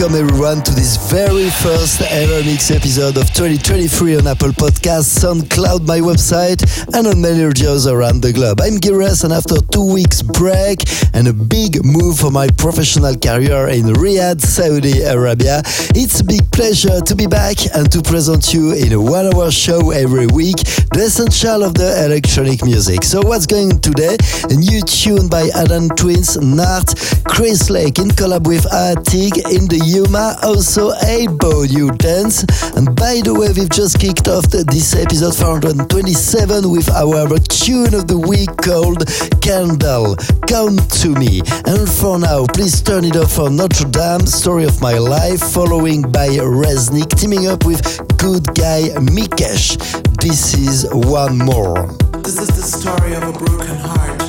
Welcome everyone to this very first EverMix episode of 2023 on Apple Podcasts, SoundCloud, my website, and on many radios around the globe. I'm Gires, and after two weeks break and a big move for my professional career in Riyadh, Saudi Arabia, it's a big pleasure to be back and to present you in a one-hour show every week the essential of the electronic music. So what's going today? A new tune by Adam Twins, Nart, Chris Lake in collab with Atig in the Yuma, also a You dance. And by the way, we've just kicked off this episode 427 with our tune of the week called Candle, Come to Me. And for now, please turn it off for Notre Dame, Story of My Life, following by Reznik, teaming up with good guy Mikesh. This is one more. This is the story of a broken heart.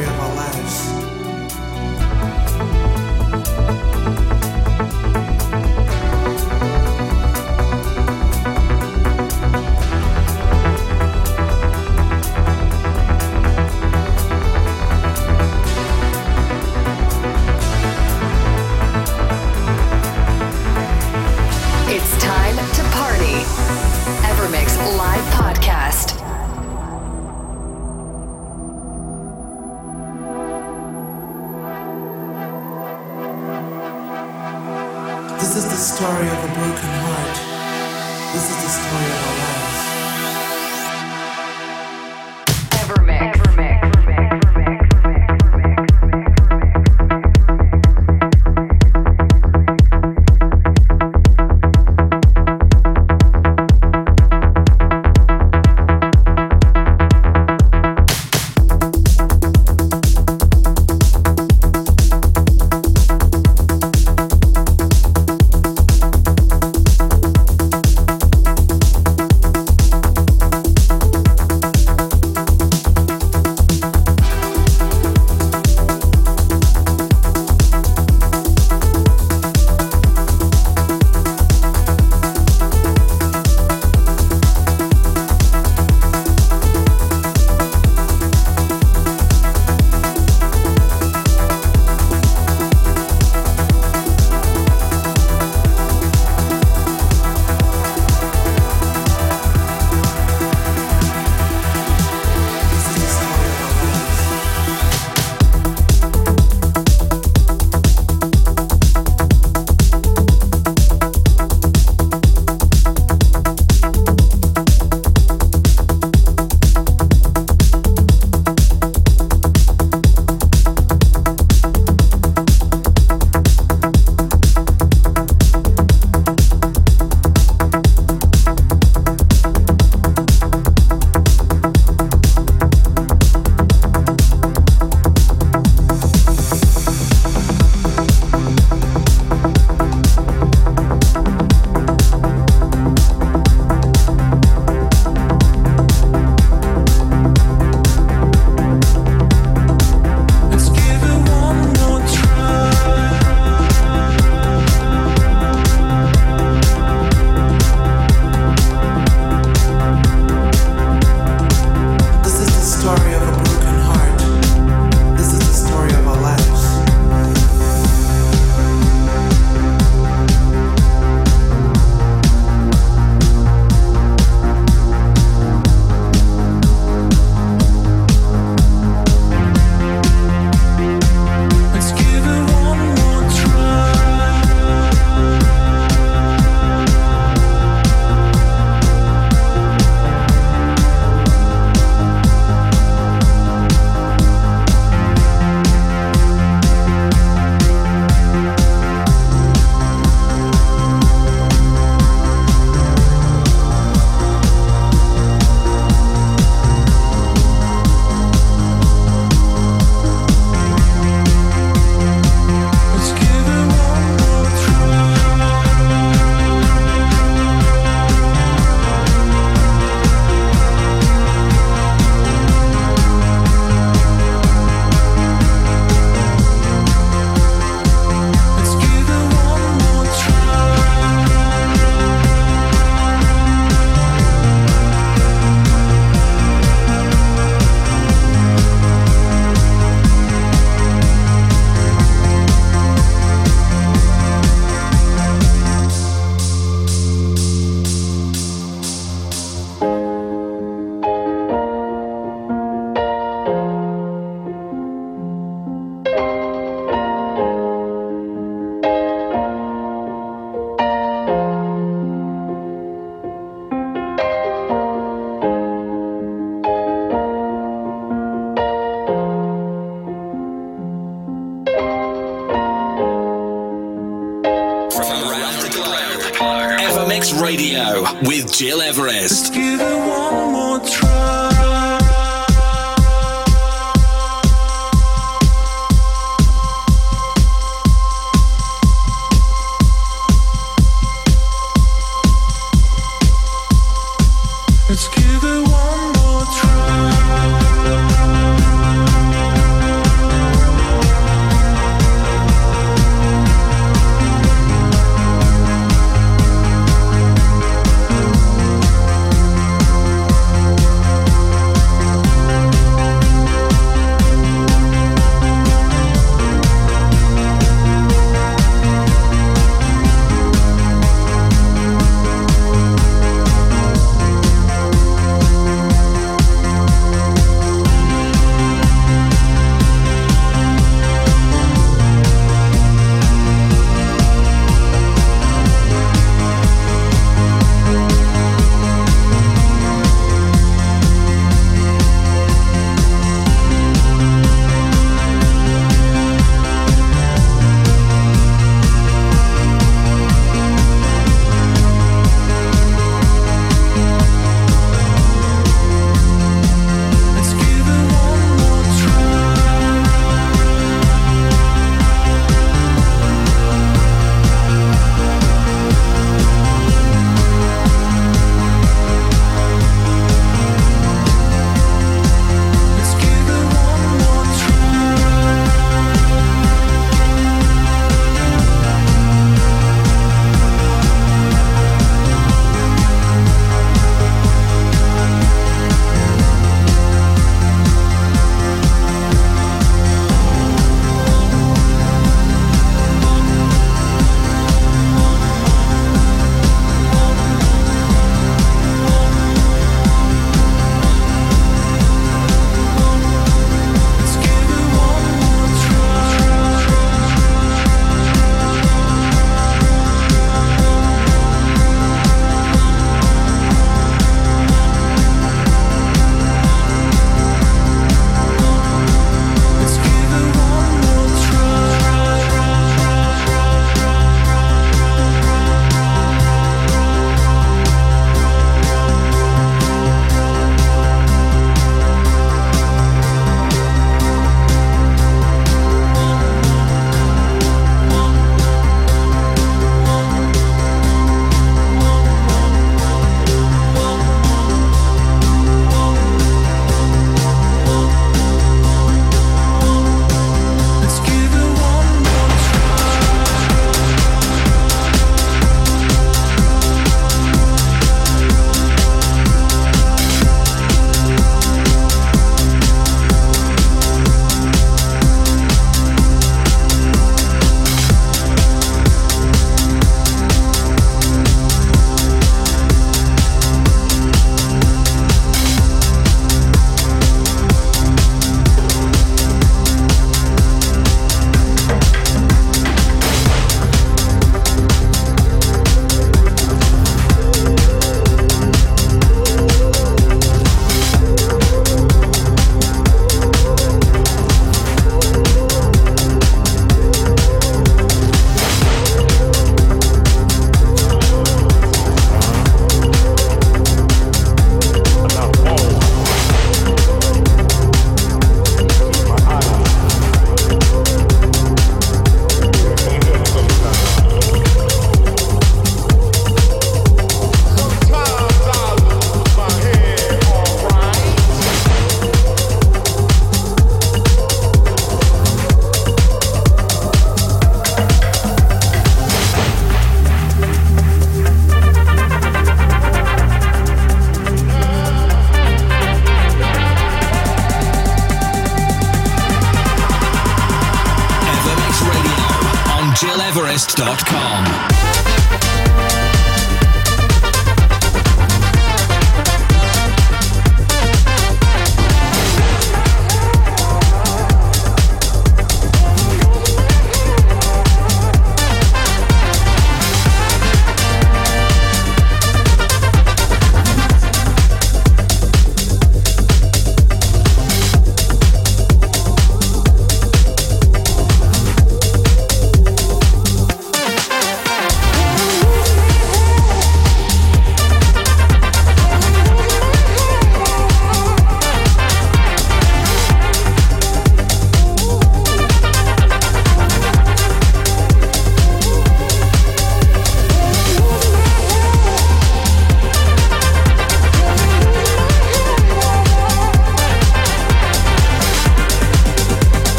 Gil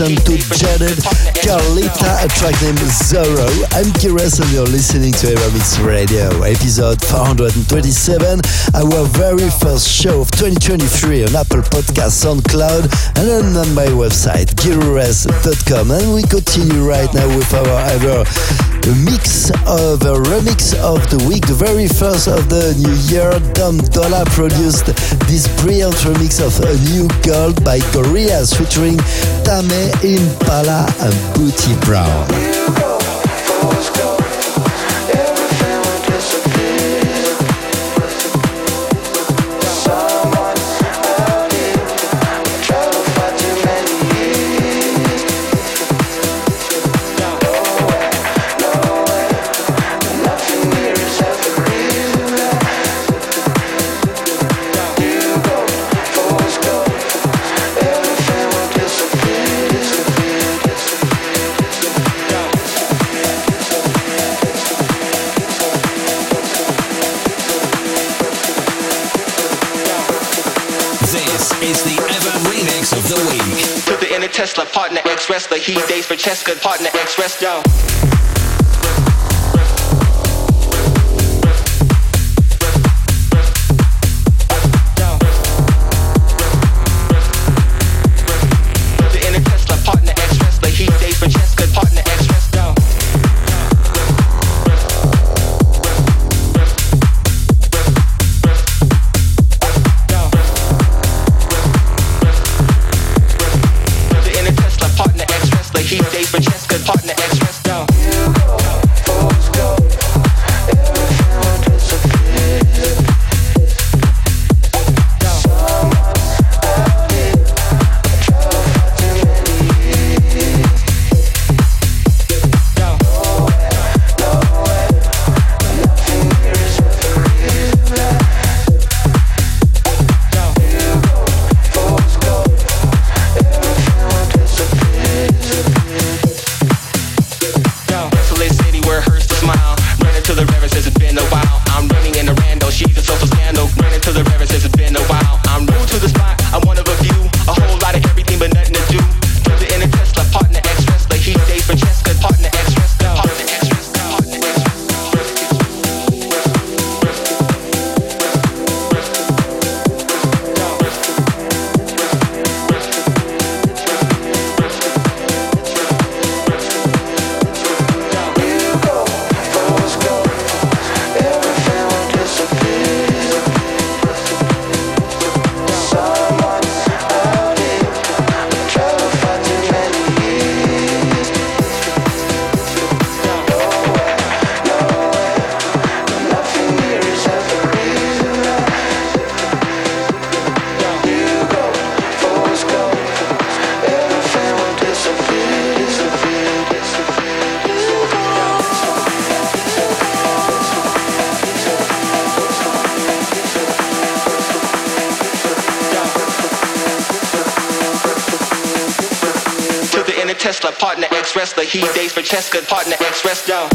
we've to Jaded Carlita, a track named Zorro. I'm Giras and you're listening to Evermix Radio, episode 427, our very first show of 2023 on Apple Podcasts, SoundCloud, and on my website, giras.com. And we continue right now with our ever mix of a remix of the week, the very first of the new year. Dom Dolla produced this brilliant remix of A New Gold by Gorillaz featuring Tame Impala and Bootie Brown. Partner ex wrestler. He dates for Cheska, partner ex wrestler. wrestler. He dates for Cheska, partner ex wrestler.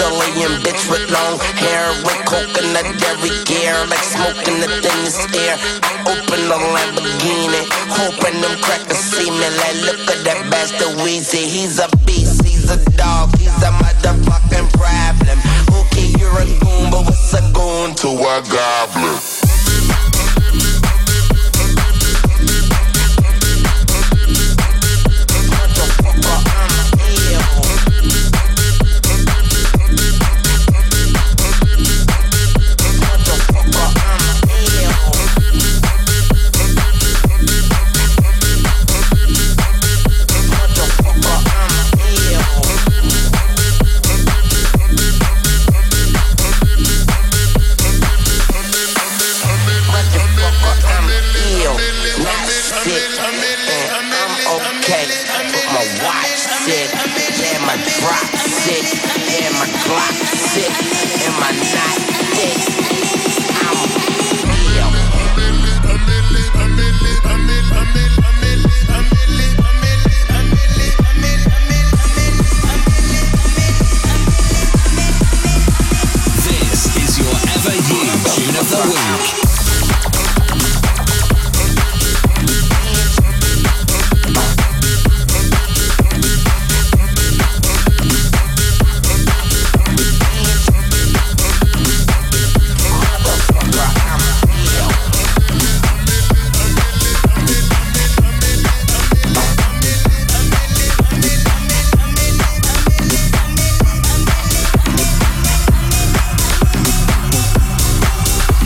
Sicilian bitch with long hair with coconut dairy gear, like smoking the thinnest air. I open the Lamborghini, hoping them crackers see me. Like, look at that bastard Weezy, he's a beast, he's a dog, he's a motherfucking problem. Okay, you're a goon, but what's a goon to a goblin?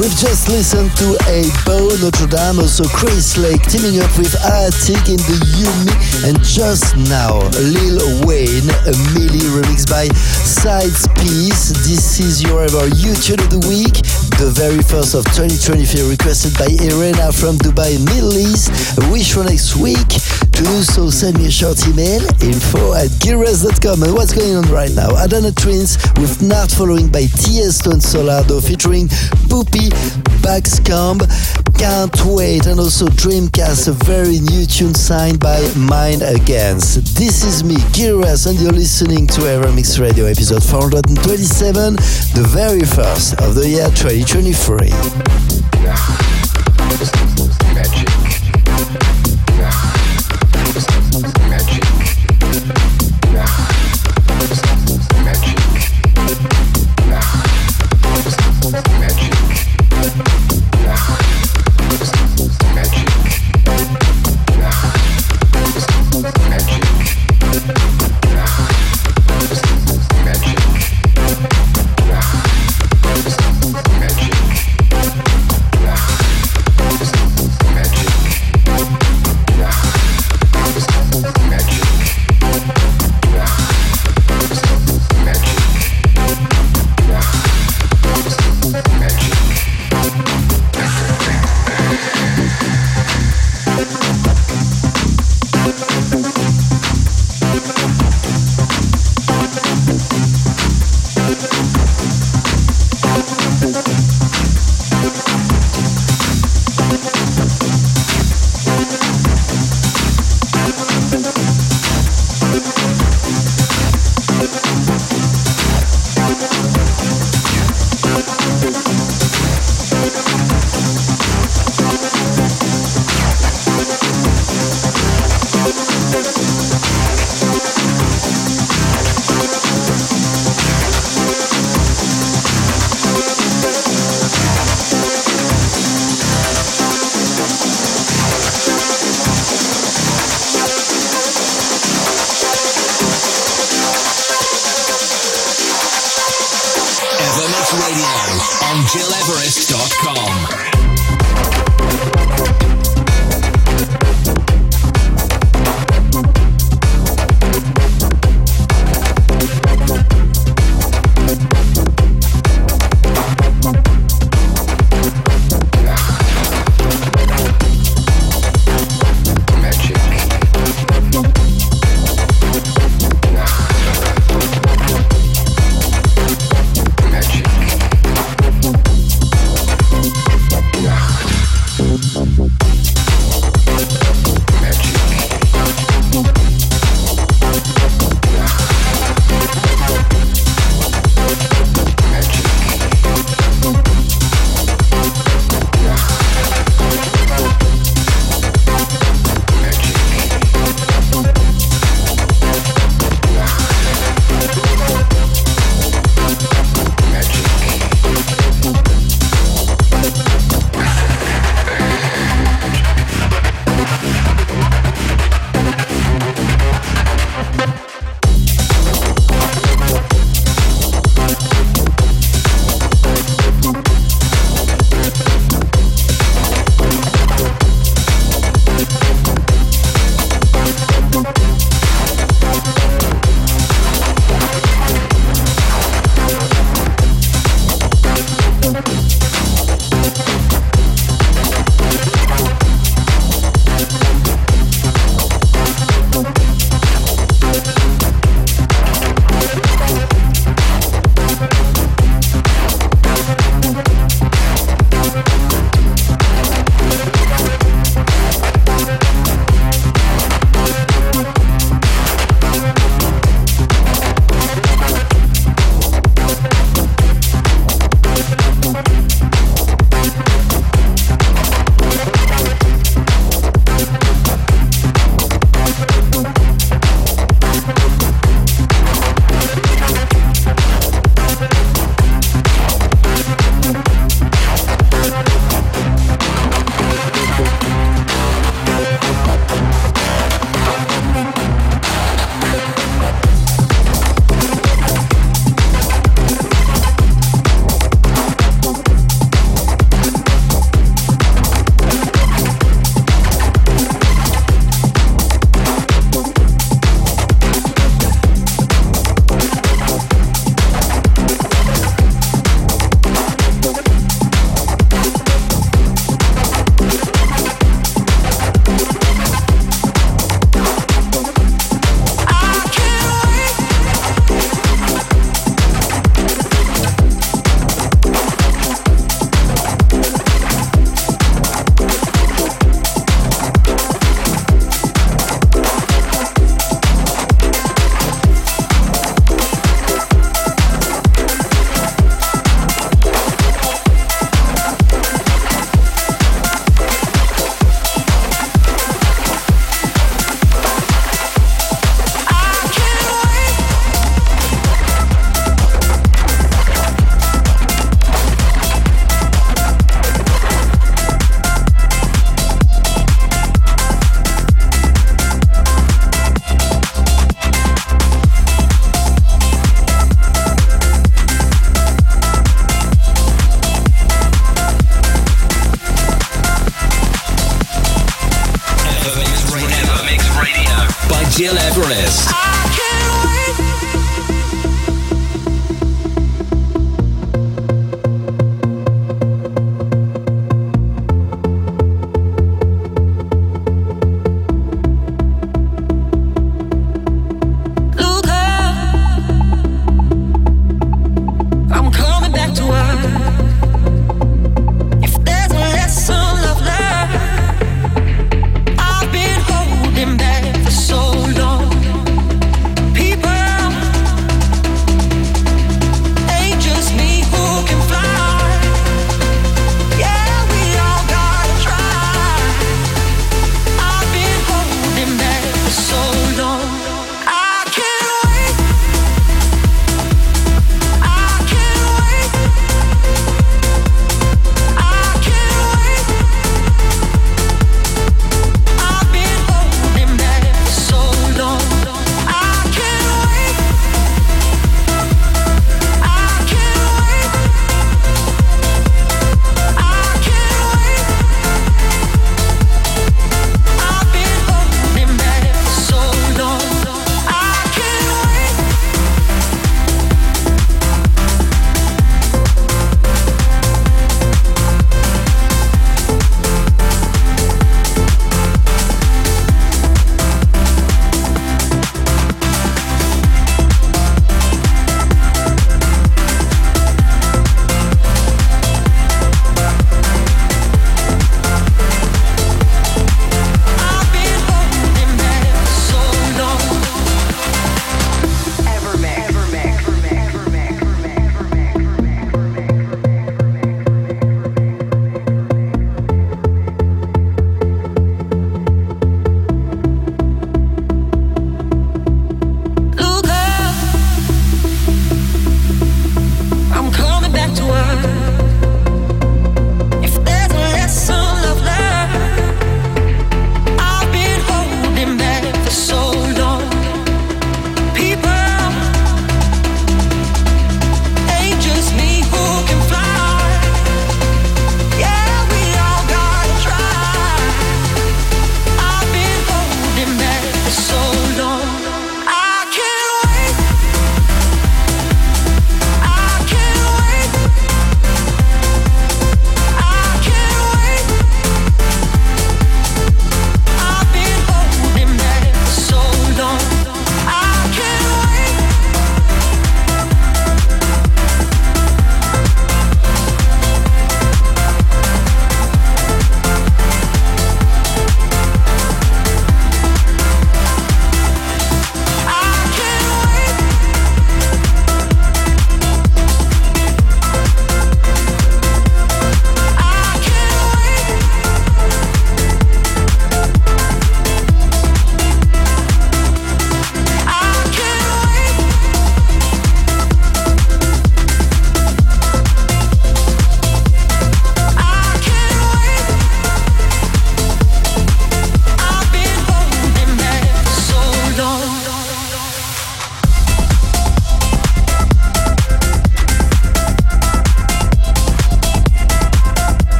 Listen to a Bo Notre Dame, also Chris Lake teaming up with Attic in the Yumi, and just now Lil Wayne, a Milli remix by Sides Piece. This is your ever YouTube of the week, the very first of 2023, requested by Irena from Dubai, Middle East. Wish for next week. To do so, send me a short email info at gearres.com. And what's going on right now? Adana Twins with Not following by Tiesto and Solardo featuring Poppy Baskcomb. Can't wait. And also Dreamcast, a very new tune signed by Mind Against. This is me, Gil Everest, and you're listening to EverMix Radio episode 427, the very first of the year 2023.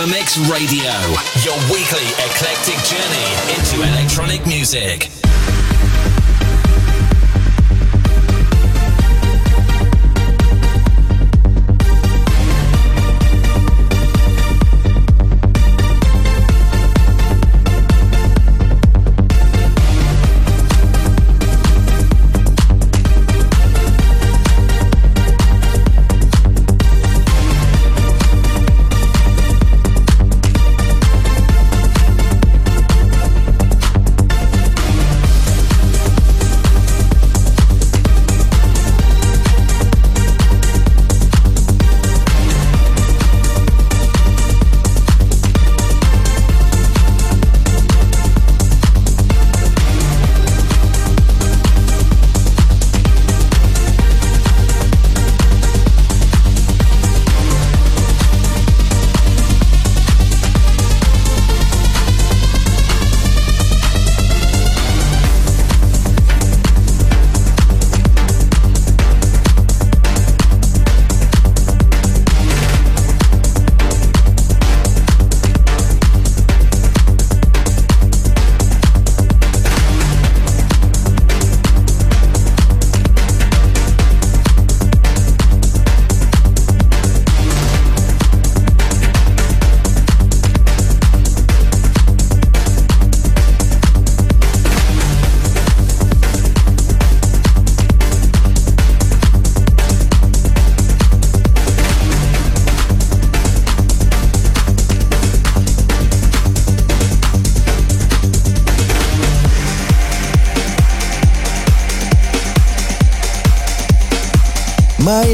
EverMix Radio, your weekly eclectic journey into electronic music.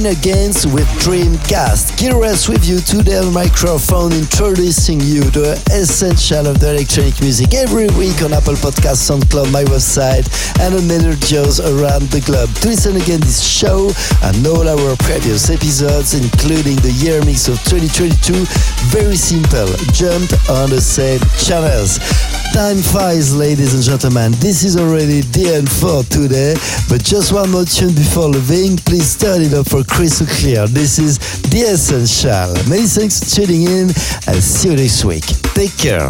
Against with Dreamcast. Gil Everest with you today on microphone introducing you the essential of the electronic music every week on Apple Podcasts, SoundCloud, my website, and on many shows around the globe. To listen again this show and all our previous episodes, including the year mix of 2022, very simple, jump on the same channels. Time flies, ladies and gentlemen. This is already the end for today, but just one more tune before leaving. Please turn it up for crystal clear. This is The Essential. Many thanks for tuning in and see you next week. Take care.